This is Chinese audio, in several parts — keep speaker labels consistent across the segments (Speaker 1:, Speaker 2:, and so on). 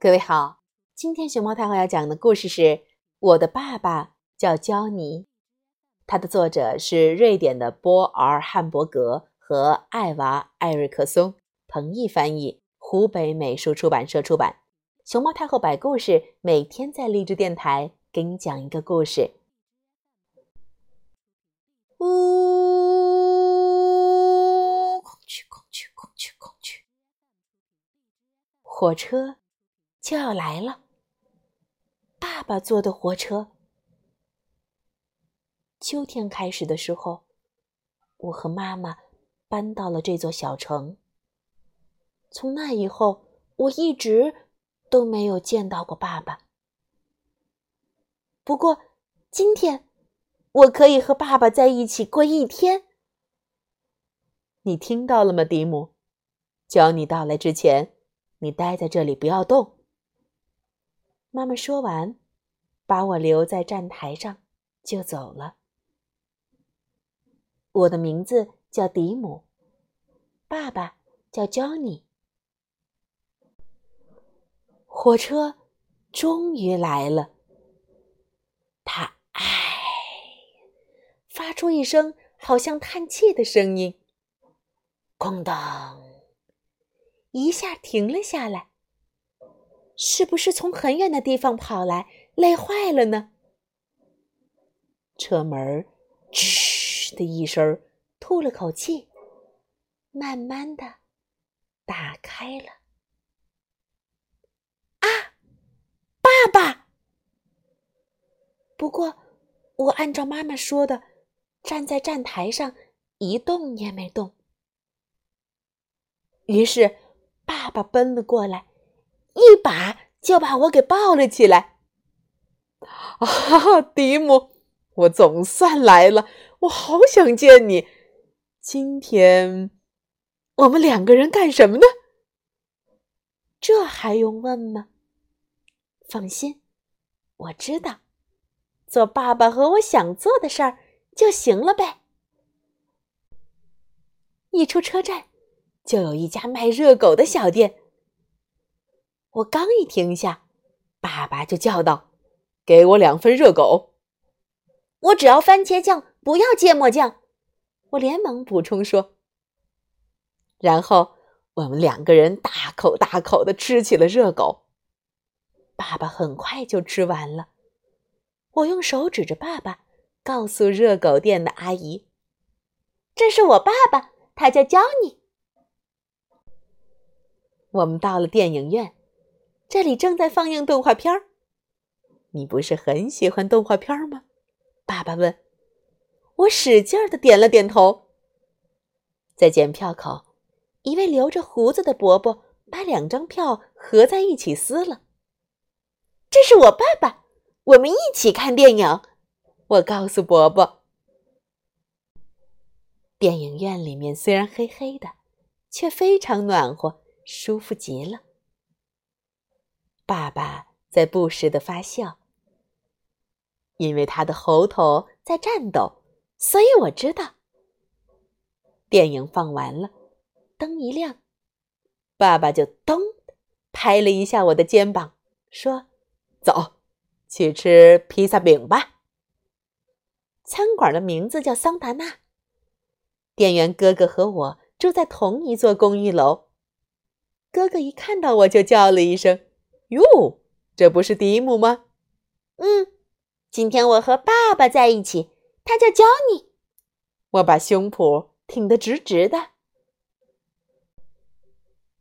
Speaker 1: 各位好，今天熊猫太后要讲的故事是《我的爸爸叫焦尼》，它的作者是瑞典的波尔汉伯格和艾娃艾瑞克松，彭毅翻译，湖北美术出版社出版。熊猫太后摆故事，每天在励志电台给你讲一个故事。呜，空去，空去，空去，空去，火车就要来了。爸爸坐的火车。秋天开始的时候，我和妈妈搬到了这座小城。从那以后，我一直都没有见到过爸爸。不过，今天。我可以和爸爸在一起过一天。你听到了吗，迪姆？叫你到来之前，你待在这里不要动。妈妈说完，把我留在站台上，就走了。我的名字叫迪姆，爸爸叫 Johnny。火车终于来了。发出一声好像叹气的声音，咣当，一下停了下来。是不是从很远的地方跑来，累坏了呢？车门吱的一声，吐了口气，慢慢的打开了。啊，爸爸！不过，我按照妈妈说的。站在站台上，一动也没动。于是，爸爸奔了过来，一把就把我给抱了起来。啊，迪姆，我总算来了！我好想见你。今天，我们两个人干什么呢？这还用问吗？放心，我知道，做爸爸和我想做的事儿。就行了呗。一出车站，就有一家卖热狗的小店。我刚一停下，爸爸就叫道：“给我两份热狗。”我只要番茄酱，不要芥末酱。我连忙补充说。然后我们两个人大口大口的吃起了热狗。爸爸很快就吃完了。我用手指着爸爸。告诉热狗店的阿姨：“这是我爸爸，他叫焦尼。”我们到了电影院，这里正在放映动画片儿。你不是很喜欢动画片吗？爸爸问。我使劲的点了点头。在检票口，一位留着胡子的伯伯把两张票合在一起撕了。这是我爸爸，我们一起看电影。我告诉伯伯，电影院里面虽然黑黑的，却非常暖和，舒服极了。爸爸在不时的发笑，因为他的喉头在颤抖，所以我知道。电影放完了，灯一亮，爸爸就咚拍了一下我的肩膀，说：“走，去吃披萨饼吧。”餐馆的名字叫桑达纳。店员哥哥和我住在同一座公寓楼。哥哥一看到我就叫了一声：“哟，这不是迪姆吗？”“嗯，今天我和爸爸在一起，他叫焦尼。”我把胸脯挺得直直的。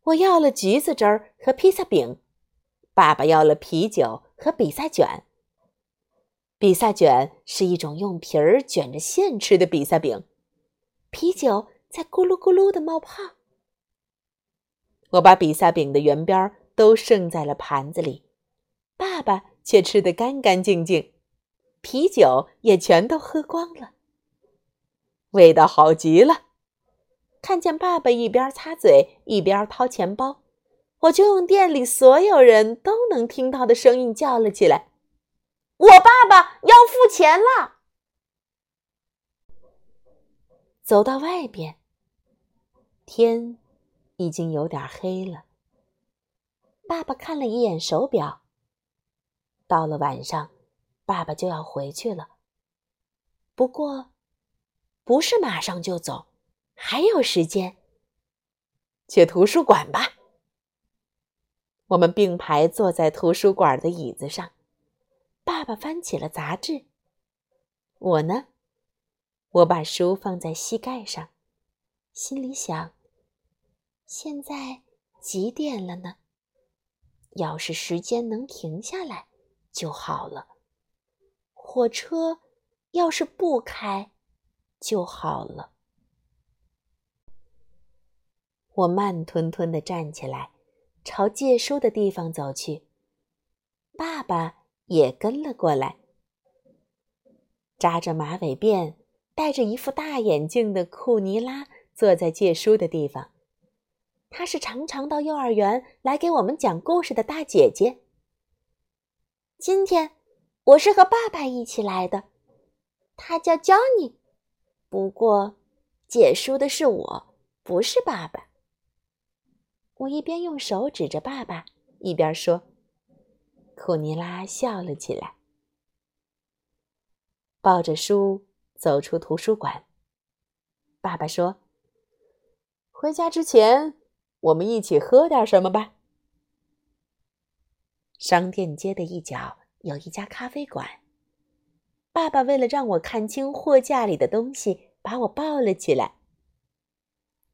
Speaker 1: 我要了橘子汁儿和披萨饼，爸爸要了啤酒和比萨卷。比萨卷是一种用皮儿卷着馅吃的比萨饼，啤酒在咕噜咕噜的冒泡。我把比萨饼的圆边都剩在了盘子里，爸爸却吃得干干净净，啤酒也全都喝光了，味道好极了。看见爸爸一边擦嘴一边掏钱包，我就用店里所有人都能听到的声音叫了起来。我爸爸要付钱了。走到外边，天已经有点黑了。爸爸看了一眼手表。到了晚上，爸爸就要回去了。不过，不是马上就走，还有时间。去图书馆吧。我们并排坐在图书馆的椅子上，爸爸翻起了杂志。我呢，我把书放在膝盖上，心里想：现在几点了呢？要是时间能停下来就好了。火车要是不开就好了。我慢吞吞的站起来，朝借书的地方走去。爸爸也跟了过来。扎着马尾辫、戴着一副大眼镜的库尼拉坐在借书的地方。她是常常到幼儿园来给我们讲故事的大姐姐。今天我是和爸爸一起来的，他叫 Johnny。不过，借书的是我，不是爸爸。我一边用手指着爸爸，一边说：“库尼拉笑了起来，抱着书走出图书馆。”爸爸说：“回家之前，我们一起喝点什么吧。”商店街的一角有一家咖啡馆。爸爸为了让我看清货架里的东西，把我抱了起来。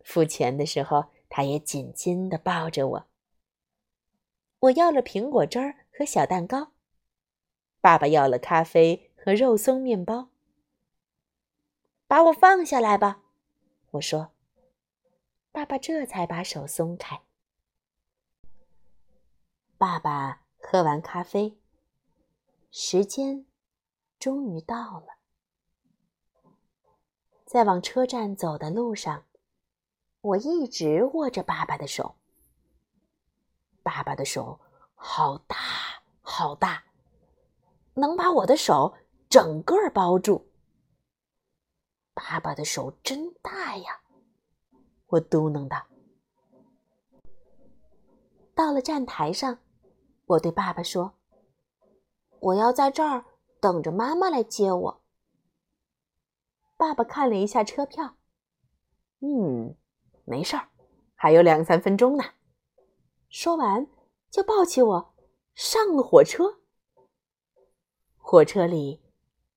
Speaker 1: 付钱的时候。他也紧紧地抱着我。我要了苹果汁儿和小蛋糕，爸爸要了咖啡和肉松面包。把我放下来吧，我说。爸爸这才把手松开。爸爸喝完咖啡，时间终于到了，在往车站走的路上。我一直握着爸爸的手，爸爸的手好大好大，能把我的手整个包住。爸爸的手真大呀，我嘟囔道。到了站台上，我对爸爸说：“我要在这儿等着妈妈来接我。”爸爸看了一下车票，嗯。没事儿，还有两三分钟呢。说完，就抱起我上了火车。火车里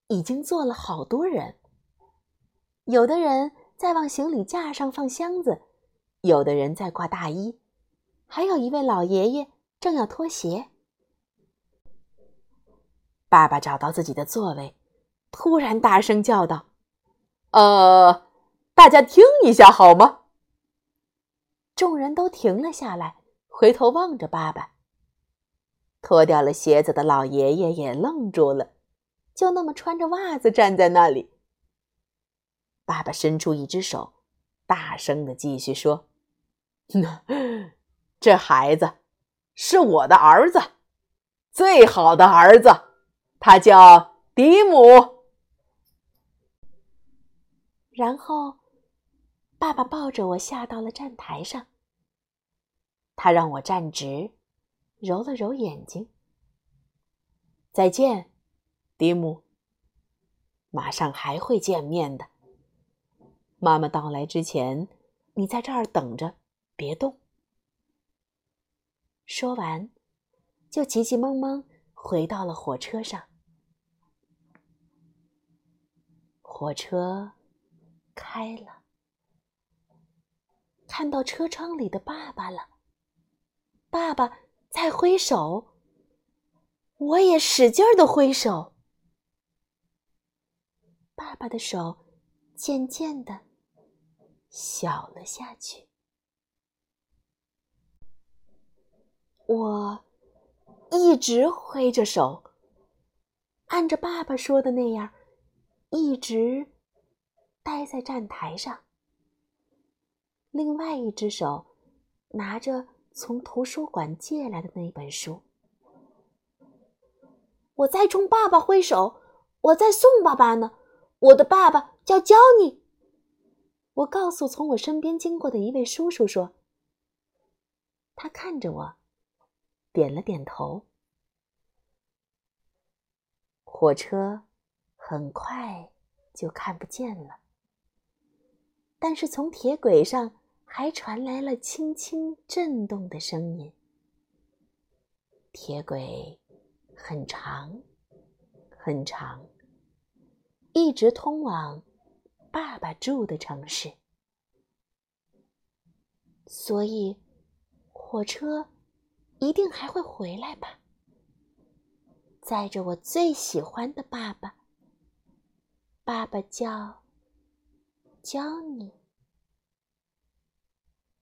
Speaker 1: 已经坐了好多人，有的人在往行李架上放箱子，有的人在挂大衣，还有一位老爷爷正要脱鞋。爸爸找到自己的座位，突然大声叫道：“呃，大家听一下好吗？”众人都停了下来，回头望着爸爸。脱掉了鞋子的老爷爷也愣住了，就那么穿着袜子站在那里。爸爸伸出一只手，大声的继续说：“这孩子是我的儿子，最好的儿子，他叫迪姆。”然后。爸爸抱着我下到了站台上。他让我站直，揉了揉眼睛。再见，迪姆。马上还会见面的。妈妈到来之前，你在这儿等着，别动。说完，就急急忙忙回到了火车上。火车开了。看到车窗里的爸爸了，爸爸在挥手，我也使劲的挥手。爸爸的手渐渐的小了下去，我一直挥着手，按着爸爸说的那样，一直待在站台上。另外一只手拿着从图书馆借来的那本书，我在冲爸爸挥手，我在送爸爸呢。我的爸爸叫焦尼。我告诉从我身边经过的一位叔叔说：“他看着我，点了点头。火车很快就看不见了，但是从铁轨上还传来了轻轻震动的声音。铁轨很长，很长，一直通往爸爸住的城市，所以火车一定还会回来吧。载着我最喜欢的爸爸。爸爸叫，教你。